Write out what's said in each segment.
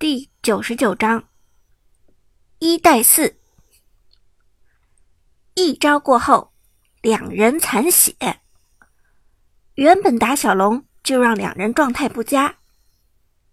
第九十九章，一带四。一招过后，两人残血。原本打小龙就让两人状态不佳，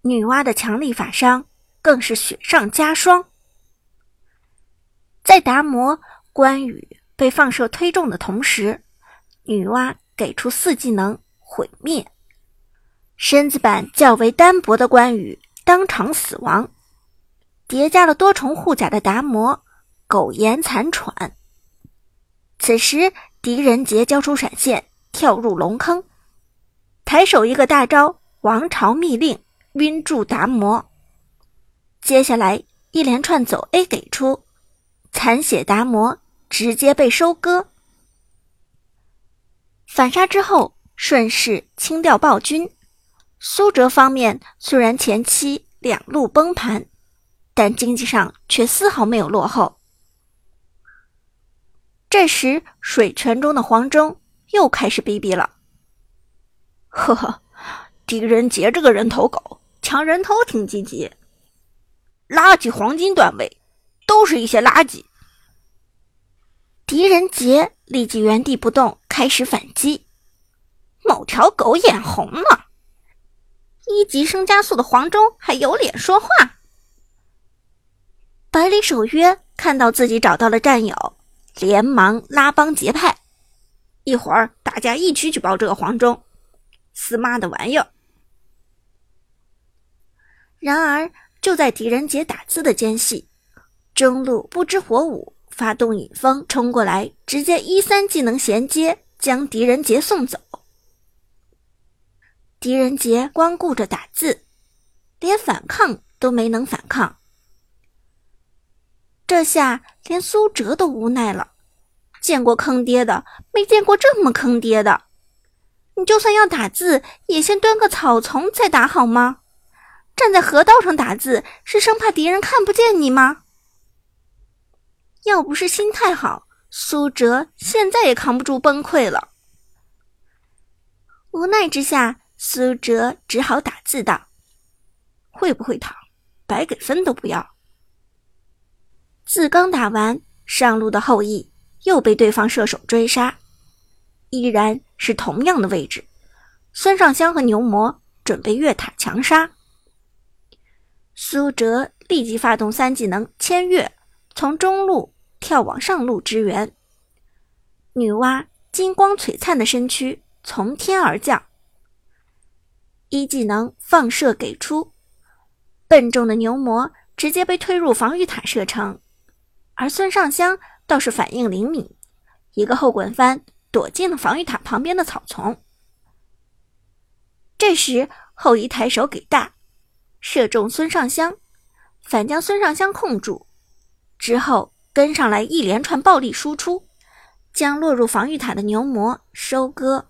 女娲的强力法伤更是雪上加霜。在达摩、关羽被放射推中的同时，女娲给出四技能毁灭，身子板较为单薄的关羽。当场死亡，叠加了多重护甲的达摩苟延残喘。此时，狄仁杰交出闪现，跳入龙坑，抬手一个大招“王朝密令”晕住达摩。接下来一连串走 A 给出，残血达摩直接被收割。反杀之后，顺势清掉暴君。苏哲方面虽然前期两路崩盘，但经济上却丝毫没有落后。这时，水泉中的黄忠又开始逼逼了：“呵呵，狄仁杰这个人头狗，抢人头挺积极。垃圾黄金段位，都是一些垃圾。”狄仁杰立即原地不动，开始反击。某条狗眼红了。一级升加速的黄忠还有脸说话？百里守约看到自己找到了战友，连忙拉帮结派，一会儿大家一起举报这个黄忠，死妈的玩意儿！然而就在狄仁杰打字的间隙，中路不知火舞发动引风冲过来，直接一三技能衔接，将狄仁杰送走。狄仁杰光顾着打字，连反抗都没能反抗。这下连苏哲都无奈了。见过坑爹的，没见过这么坑爹的。你就算要打字，也先蹲个草丛再打好吗？站在河道上打字，是生怕敌人看不见你吗？要不是心态好，苏哲现在也扛不住崩溃了。无奈之下。苏哲只好打字道：“会不会躺，白给分都不要。”字刚打完，上路的后羿又被对方射手追杀，依然是同样的位置。孙尚香和牛魔准备越塔强杀，苏哲立即发动三技能千越，从中路跳往上路支援。女娲金光璀璨的身躯从天而降。一技能放射给出，笨重的牛魔直接被推入防御塔射程，而孙尚香倒是反应灵敏，一个后滚翻躲进了防御塔旁边的草丛。这时后羿抬手给大，射中孙尚香，反将孙尚香控住，之后跟上来一连串暴力输出，将落入防御塔的牛魔收割。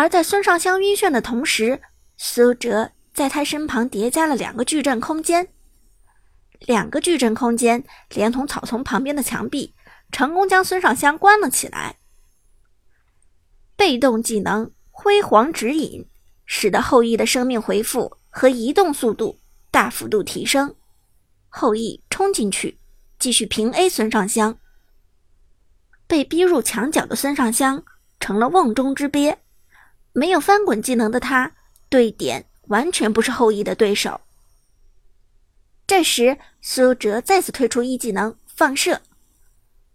而在孙尚香晕眩的同时，苏哲在他身旁叠加了两个矩阵空间，两个矩阵空间连同草丛旁边的墙壁，成功将孙尚香关了起来。被动技能辉煌指引，使得后羿的生命回复和移动速度大幅度提升。后羿冲进去，继续平 A 孙尚香。被逼入墙角的孙尚香成了瓮中之鳖。没有翻滚技能的他，对点完全不是后羿的对手。这时，苏哲再次推出一技能放射，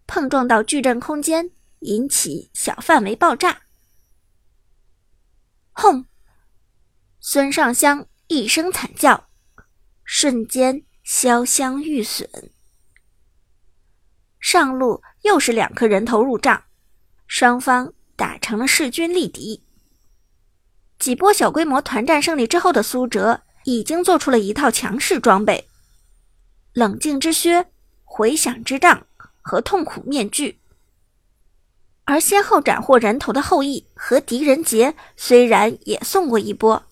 碰撞到矩阵空间，引起小范围爆炸。轰！孙尚香一声惨叫，瞬间潇湘玉损。上路又是两颗人头入账，双方打成了势均力敌。几波小规模团战胜利之后的苏哲，已经做出了一套强势装备：冷静之靴、回响之杖和痛苦面具。而先后斩获人头的后羿和狄仁杰，虽然也送过一波，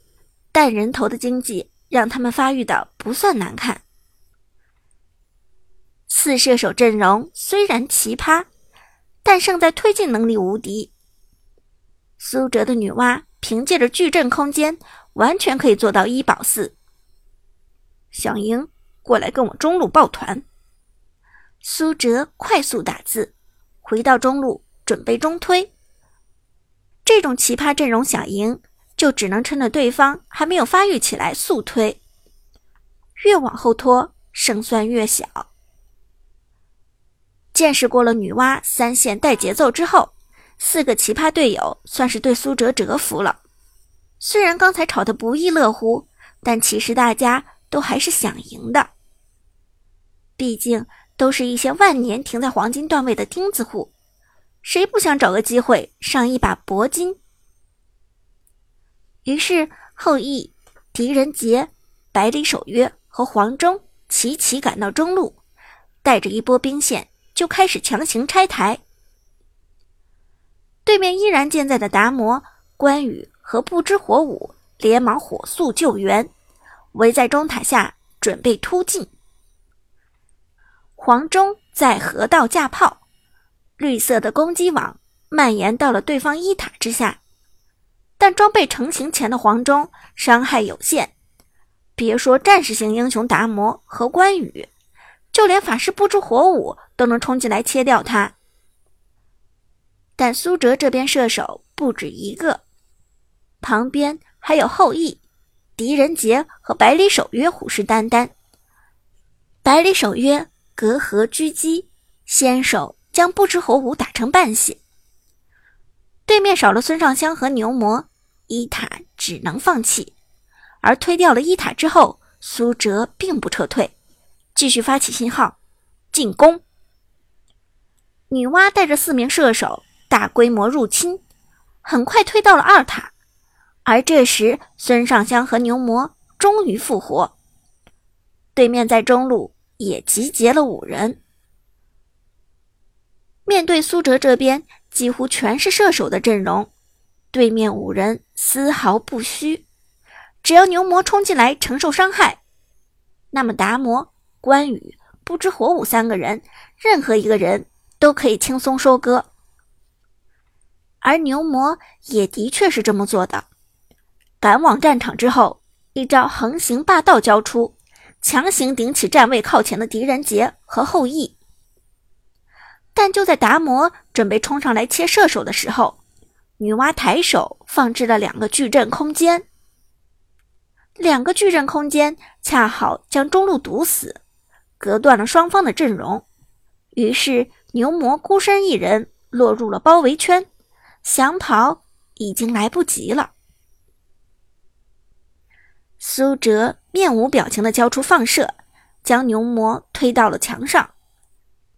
但人头的经济让他们发育的不算难看。四射手阵容虽然奇葩，但胜在推进能力无敌。苏哲的女娲。凭借着矩阵空间，完全可以做到一保四。想赢，过来跟我中路抱团。苏哲快速打字，回到中路准备中推。这种奇葩阵容想赢，就只能趁着对方还没有发育起来速推，越往后拖胜算越小。见识过了女娲三线带节奏之后，四个奇葩队友算是对苏哲折服了。虽然刚才吵得不亦乐乎，但其实大家都还是想赢的。毕竟都是一些万年停在黄金段位的钉子户，谁不想找个机会上一把铂金？于是后羿、狄仁杰、百里守约和黄忠齐齐赶到中路，带着一波兵线。就开始强行拆台，对面依然健在的达摩、关羽和不知火舞连忙火速救援，围在中塔下准备突进。黄忠在河道架炮，绿色的攻击网蔓延到了对方一塔之下，但装备成型前的黄忠伤害有限，别说战士型英雄达摩和关羽。就连法师不知火舞都能冲进来切掉他，但苏哲这边射手不止一个，旁边还有后羿、狄仁杰和百里守约虎视眈眈。百里守约隔河狙击，先手将不知火舞打成半血。对面少了孙尚香和牛魔，一塔只能放弃。而推掉了一塔之后，苏哲并不撤退。继续发起信号，进攻。女娲带着四名射手大规模入侵，很快推到了二塔。而这时，孙尚香和牛魔终于复活。对面在中路也集结了五人。面对苏哲这边几乎全是射手的阵容，对面五人丝毫不虚。只要牛魔冲进来承受伤害，那么达摩。关羽、不知火舞三个人，任何一个人都可以轻松收割。而牛魔也的确是这么做的。赶往战场之后，一招横行霸道交出，强行顶起站位靠前的狄仁杰和后羿。但就在达摩准备冲上来切射手的时候，女娲抬手放置了两个矩阵空间，两个矩阵空间恰好将中路堵死。隔断了双方的阵容，于是牛魔孤身一人落入了包围圈，想跑已经来不及了。苏哲面无表情的交出放射，将牛魔推到了墙上。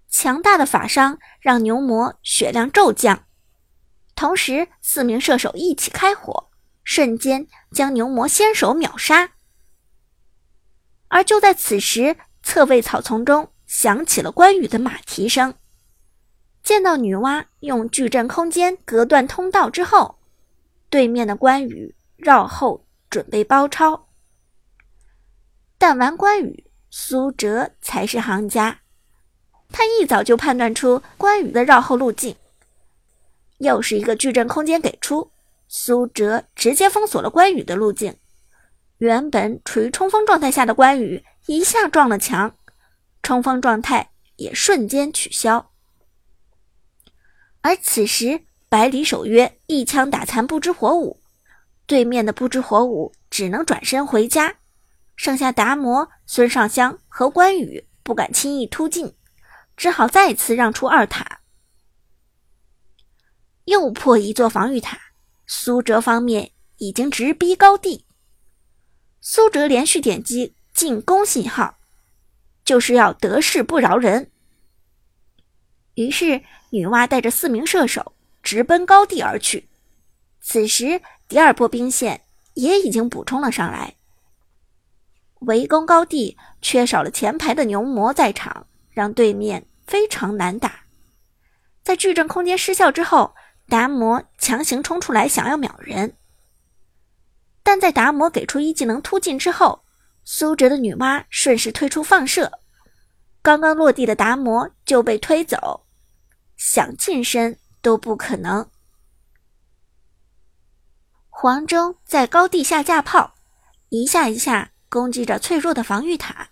强大的法伤让牛魔血量骤降，同时四名射手一起开火，瞬间将牛魔先手秒杀。而就在此时。侧位草丛中响起了关羽的马蹄声。见到女娲用矩阵空间隔断通道之后，对面的关羽绕后准备包抄。但玩关羽，苏哲才是行家。他一早就判断出关羽的绕后路径。又是一个矩阵空间给出，苏哲直接封锁了关羽的路径。原本处于冲锋状态下的关羽。一下撞了墙，冲锋状态也瞬间取消。而此时，百里守约一枪打残不知火舞，对面的不知火舞只能转身回家，剩下达摩、孙尚香和关羽不敢轻易突进，只好再次让出二塔，又破一座防御塔。苏哲方面已经直逼高地，苏哲连续点击。进攻信号，就是要得势不饶人。于是，女娲带着四名射手直奔高地而去。此时，第二波兵线也已经补充了上来。围攻高地，缺少了前排的牛魔在场，让对面非常难打。在矩阵空间失效之后，达摩强行冲出来想要秒人，但在达摩给出一技能突进之后。苏哲的女娲顺势推出放射，刚刚落地的达摩就被推走，想近身都不可能。黄忠在高地下架炮，一下一下攻击着脆弱的防御塔，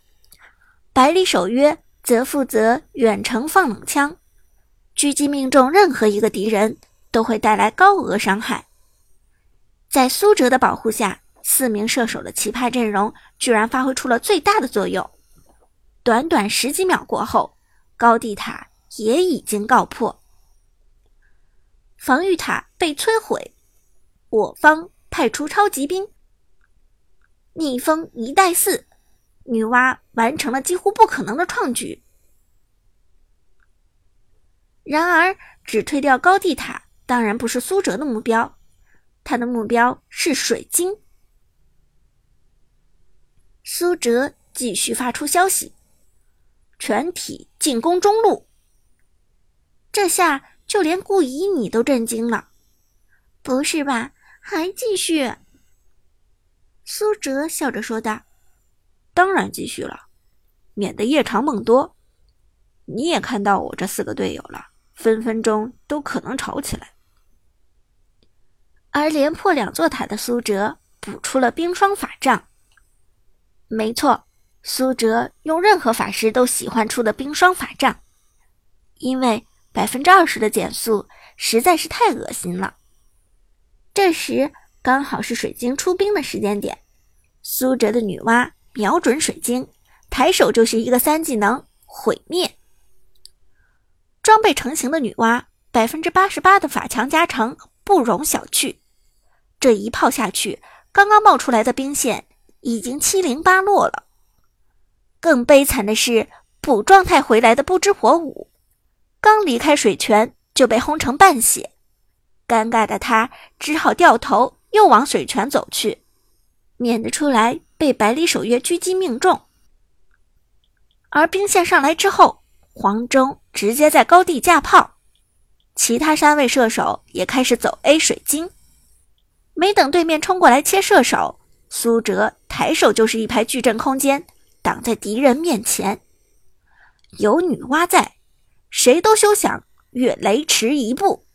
百里守约则负责远程放冷枪，狙击命中任何一个敌人都会带来高额伤害。在苏哲的保护下，四名射手的奇葩阵容居然发挥出了最大的作用。短短十几秒过后，高地塔也已经告破，防御塔被摧毁，我方派出超级兵。逆风一带四，女娲完成了几乎不可能的创举。然而，只推掉高地塔当然不是苏哲的目标，他的目标是水晶。苏哲继续发出消息：“全体进攻中路。”这下就连顾以你都震惊了，不是吧？还继续？苏哲笑着说道：“当然继续了，免得夜长梦多。你也看到我这四个队友了，分分钟都可能吵起来。”而连破两座塔的苏哲补出了冰霜法杖。没错，苏哲用任何法师都喜欢出的冰霜法杖，因为百分之二十的减速实在是太恶心了。这时。刚好是水晶出兵的时间点，苏哲的女娲瞄准水晶，抬手就是一个三技能毁灭。装备成型的女娲，百分之八十八的法强加成不容小觑。这一炮下去，刚刚冒出来的兵线已经七零八落了。更悲惨的是，补状态回来的不知火舞，刚离开水泉就被轰成半血，尴尬的他只好掉头。又往水泉走去，免得出来被百里守约狙击命中。而兵线上来之后，黄忠直接在高地架炮，其他三位射手也开始走 A 水晶。没等对面冲过来切射手，苏哲抬手就是一排矩阵空间挡在敌人面前。有女娲在，谁都休想越雷池一步。